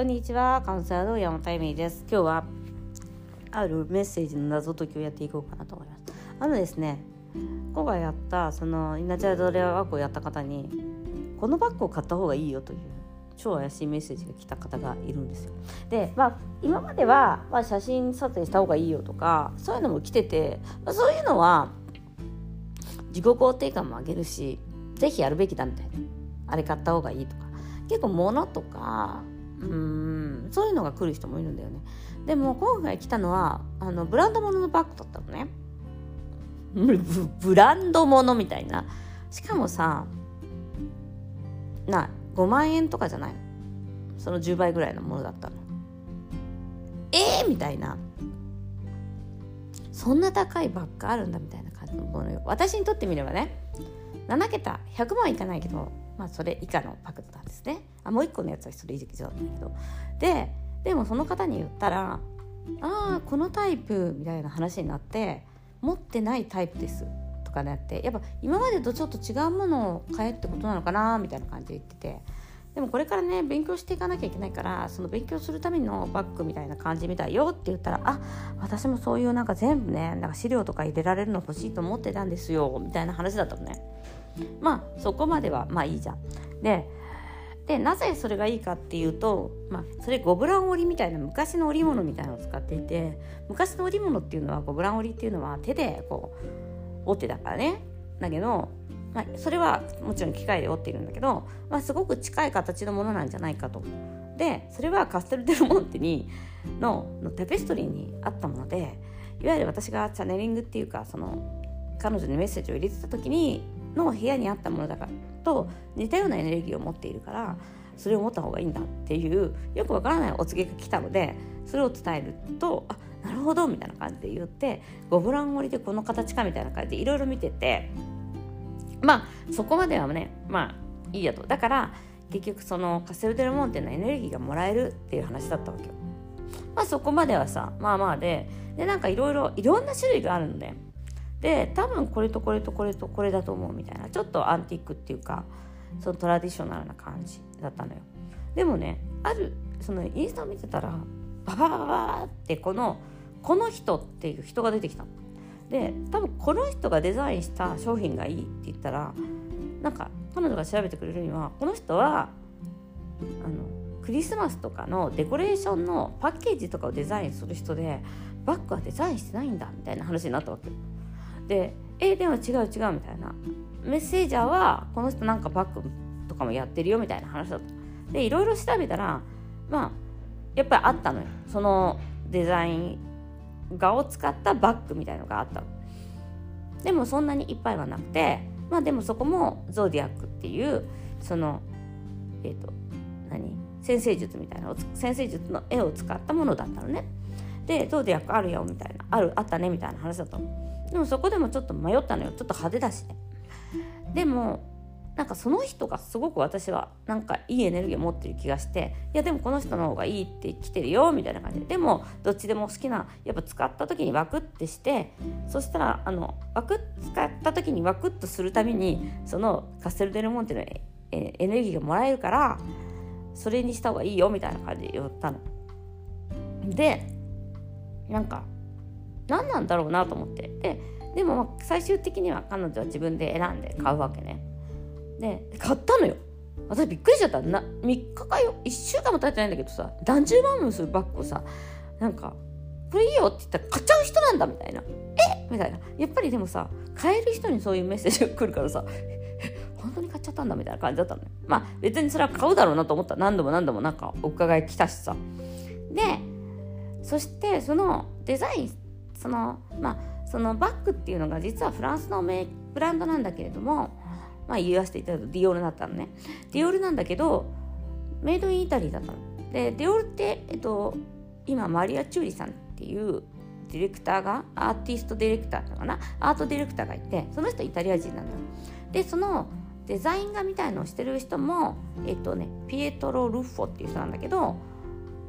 こんにちは、カウンセラーの山本恵美です。今日はあるメッセージの謎解きをやっていこうかなと思います。あのですね、今回やったそのイナチャイドレアワークをやった方にこのバッグを買った方がいいよという超怪しいメッセージが来た方がいるんですよ。で、まあ今まではまあ写真撮影した方がいいよとかそういうのも来てて、まあ、そういうのは自己肯定感も上げるし、ぜひやるべきだみたいな。あれ買った方がいいとか。結構物とかうん。そういうのが来る人もいるんだよね。でも今回来たのはあのブランド物のバッグだったのね。ブランド物みたいな。しかもさな5万円とかじゃないその10倍ぐらいのものだったの。えー、みたいな。そんな高いバッグあるんだみたいな感じのものよ。私にとってみればね7桁100万いかないけどまあ、それ以下のパクトなんですね。あもう一個のやつはそれ以上だったんだけど。ででもその方に言ったら「ああこのタイプ」みたいな話になって「持ってないタイプです」とかなってやっぱ今までとちょっと違うものを買えってことなのかなみたいな感じで言ってて。でもこれからね勉強していかなきゃいけないからその勉強するためのバッグみたいな感じみたいよって言ったらあ私もそういうなんか全部ねなんか資料とか入れられるの欲しいと思ってたんですよみたいな話だったのね。まあそこまではまあいいじゃん。ででなぜそれがいいかっていうと、まあ、それゴブラン織りみたいな昔の織物みたいなのを使っていて昔の織物っていうのはゴブラン織りっていうのは手でこう織ってたからねだけど、まあ、それはもちろん機械で織っているんだけど、まあ、すごく近い形のものなんじゃないかと。でそれはカステル・デル・モンテにののテペストリーにあったものでいわゆる私がチャネリングっていうかその彼女にメッセージを入れてた時にの部屋にあったものだからと似たようなエネルギーを持っているからそれを持った方がいいんだっていうよくわからないお告げが来たのでそれを伝えるとあなるほどみたいな感じで言ってゴブラン織りでこの形かみたいな感じでいろいろ見ててまあそこまではねまあいいやとだから結局そのカセルデルモンテのエネルギーがもらえるっていう話だったわけよ。まあそこまではさまあまあででなんかいろいろいろんな種類があるのでで多分これとこれとこれとこれだと思うみたいな。ちょっとアンティークっていうかそのトラディショナルな感じだったのよ。でもねあるそのインスタを見てたらバババババってこのこの人っていう人が出てきたの。で多分この人がデザインした商品がいいって言ったらなんか彼女が調べてくれるにはこの人はあのクリスマスとかのデコレーションのパッケージとかをデザインする人でバッグはデザインしてないんだみたいな話になったわけで「えでも違う違う」みたいな。メッセージャーはこの人なんかバッグとかもやってるよみたいな話だった。でいろいろ調べたらまあやっぱりあったのよ。そのデザイン画を使ったバッグみたいのがあったの。でもそんなにいっぱいはなくてまあでもそこもゾーディアックっていうそのえっ、ー、と何？先生術みたいな先生術の絵を使ったものだったのね。でゾーディアックあるよみたいな。あるあったねみたいな話だったの。でもそこでもちょっと迷ったのよ。ちょっと派手だしね。でもなんかその人がすごく私はなんかいいエネルギーを持ってる気がしていやでもこの人の方がいいって来てるよみたいな感じで。でもどっちでも好きなやっぱ使った時にワクッてしてそしたらあのワク使った時にワクッとするためにそのカステル・デルモンテのエネルギーがもらえるからそれにした方がいいよみたいな感じで言ったの。でなんか何なんだろうなと思って。ででも最終的には彼女は自分で選んで買うわけね。で買ったのよ。私びっくりしちゃった。な3日かよ1週間も経ってないんだけどさ何十万もするバッグをさなんかこれいいよって言ったら買っちゃう人なんだみたいなえ？みたいな。やっぱりでもさ買える人にそういうメッセージが来るからさ本当に買っちゃったんだみたいな感じだったのよまあ別にそれは買うだろうなと思った。何度も何度もなんかお伺い来たしさ。でそしてそのデザインそのまあそのバッグっていうのが実はフランスのブランドなんだけれどもまあ言わせていただくとディオールだったのね。ディオールなんだけどメイドインイタリーだったの。でディオールってえっと今マリア・チューリさんっていうディレクターがアーティストディレクターかな。アートディレクターがいてその人イタリア人なのよでそのデザイン画みたいのをしてる人もえっとねピエトロ・ルッフォっていう人なんだけど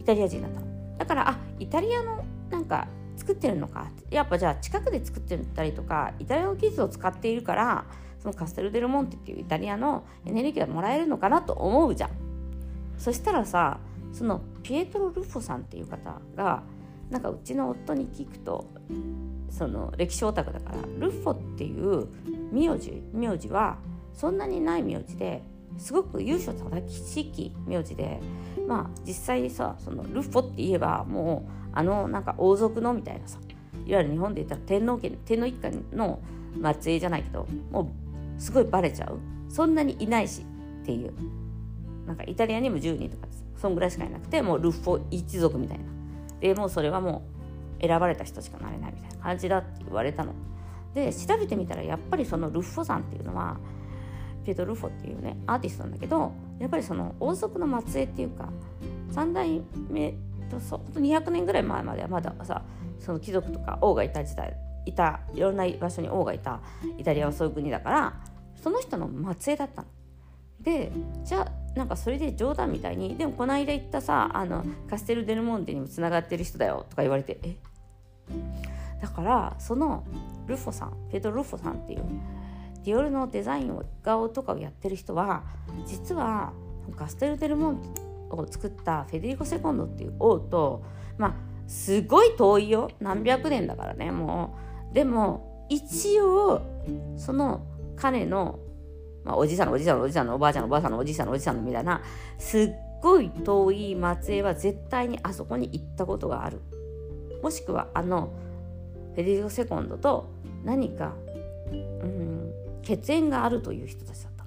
イタリア人だったの。だからあイタリアのなんか作ってるのか。やっぱじゃあ近くで作ってたりとかイタリアの技術を使っているからそのカステル・デル・モンテっていうイタリアのエネルギーがもらえるのかなと思うじゃん。そしたらさそのピエトロ・ルフォさんっていう方がなんかうちの夫に聞くとその歴史オタクだからルッフォっていう名字名字はそんなにない名字ですごく優勝正しき名字でまあ実際さそのルッフォって言えばもうあのなんか王族のみたいなさいわゆる日本で言ったら天皇家天皇一家の末裔じゃないけどもうすごいバレちゃう。そんなにいないしっていう。なんかイタリアにも10人とかそんぐらいしかいなくてもうルッフォ一族みたいな。でもうそれはもう選ばれた人しかなれないみたいな感じだって言われたの。で調べてみたらやっぱりそのルッフォさんっていうのはピト・ルフォっていうねアーティストなんだけどやっぱりその王族の末裔っていうか3代目とそ200年ぐらい前まではまださその貴族とか王がいた時代いたいろんな場所に王がいたイタリアはそういう国だからその人の末裔だったの。でじゃあなんかそれで冗談みたいにでもこの間言ったさあのカステル・デルモンテにもつながってる人だよとか言われてえ？だからそのルフォさんペドロ・ルフォさんっていうディオールのデザインを顔とかをやってる人は実はカステル・デルモンを作ったフェデリコ・セコンドっていう王とまあすごい遠いよ。何百年だからねもう。でも一応その彼の、まあ、おじさんのおじさんのおじさんのおばあちゃんのおばあさんのおじさんのおじさんのみたいなすっごい遠い末裔は絶対にあそこに行ったことがある。もしくはあのフェデリコ・セコンドと何か、うん、血縁があるという人たちだった。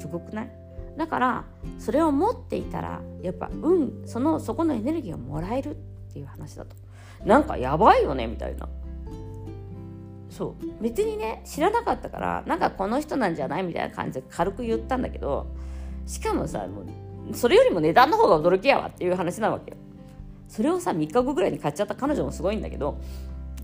すごくない？だからそれを持っていたらやっぱ運そのそこのエネルギーをもらえるっていう話だと。なんかやばいよねみたいな。そう。別にね知らなかったからなんかこの人なんじゃない？みたいな感じで軽く言ったんだけどしかもさもうそれよりも値段の方が驚きやわっていう話なわけよ。それをさ3日後ぐらいに買っちゃった彼女もすごいんだけど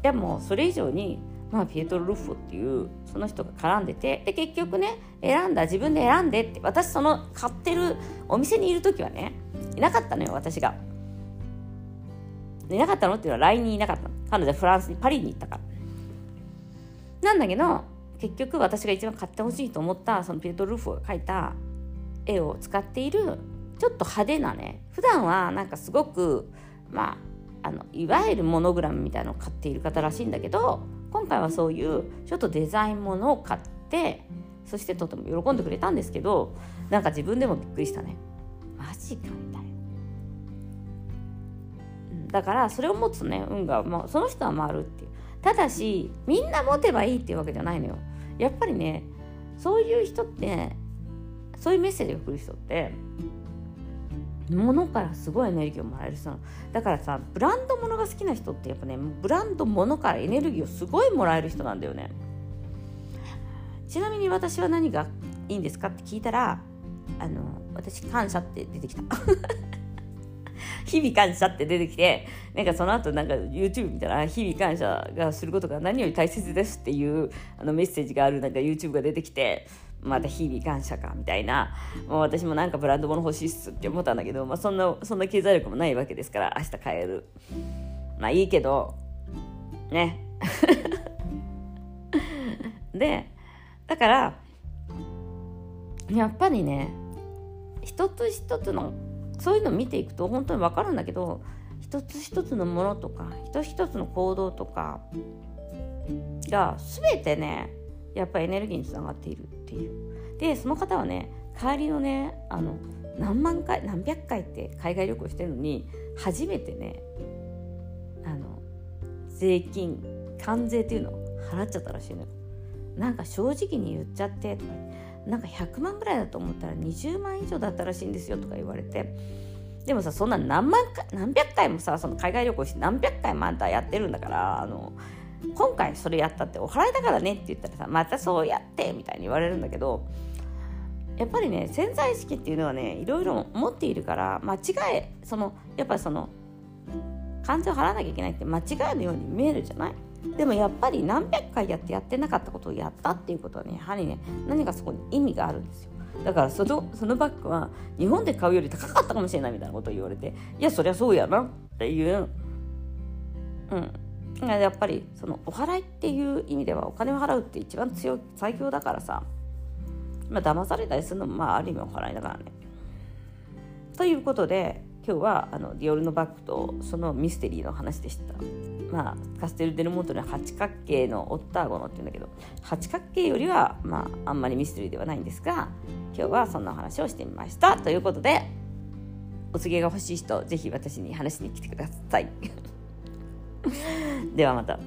でもそれ以上にまあ、ピエトロ・ルッフォっていうその人が絡んでてで結局ね選んだ自分で選んでって私その買ってるお店にいる時はねいなかったのよ私が。いなかったのっていうのは LINE にいなかったの。彼女はフランスにパリに行ったから。なんだけど結局私が一番買ってほしいと思ったそのピエトロ・ルッフォが描いた絵を使っているちょっと派手なね普段はなんかすごくまああのいわゆるモノグラムみたいなのを買っている方らしいんだけど今回はそういうちょっとデザインものを買ってそしてとても喜んでくれたんですけどなんか自分でもびっくりしたね。マジかみたいな、うん、だからそれを持つね運が、まあ、その人は回るっていう。ただしみんな持てばいいっていうわけじゃないのよ。やっぱりねそういう人ってそういうメッセージが来る人って物からすごいエネルギーをもらえる人だからさブランド物が好きな人ってやっぱねブランド物からエネルギーをすごいもらえる人なんだよね。ちなみに私は何がいいんですかって聞いたらあの私感謝って出てきた。日々感謝って出てきてなんかその後なんか YouTube 見たら日々感謝がすることが何より大切ですっていうあのメッセージがあるなんか YouTube が出てきてまた日々感謝かみたいな。もう私もなんかブランド物欲しいっすって思ったんだけど、まあ、そんなそんな経済力もないわけですから明日買える。まあいいけどね。でだからやっぱりね一つ一つのそういうのを見ていくと本当に分かるんだけど一つ一つのものとか一つ一つの行動とかが全てねやっぱりエネルギーにつながっている。ていう。でその方はね帰りのねあの何万回何百回って海外旅行してるのに初めてねあの税金関税っていうのを払っちゃったらしいのよ。なんか正直に言っちゃってとかなんか100万ぐらいだと思ったら20万以上だったらしいんですよとか言われて。でもさそんな何万回何百回もさその海外旅行して何百回もあんたやってるんだからあの今回それやったってお払いだからねって言ったらさまたそうやってみたいに言われるんだけどやっぱりね潜在意識っていうのはねいろいろ持っているから間違えそのやっぱりその関税を払わなきゃいけないって間違いのように見えるじゃない？でもやっぱり何百回やってやってなかったことをやったっていうことはねやはりね何かそこに意味があるんですよ。だからそのそのバッグは日本で買うより高かったかもしれないみたいなことを言われていやそりゃそうやなっていう。うん。やっぱりそのお払いっていう意味ではお金を払うって一番強い最強だからさ。まあ騙されたりするのもまあある意味お払いだからね。ということで今日はあのディオールのバッグとそのミステリーの話でした。まあ、カステル・デルモントの八角形のオッターゴノって言うんだけど八角形よりは、まあ、あんまりミステリーではないんですが今日はそんなお話をしてみました。ということでお告げが欲しい人ぜひ私に話しに来てください。ではまた。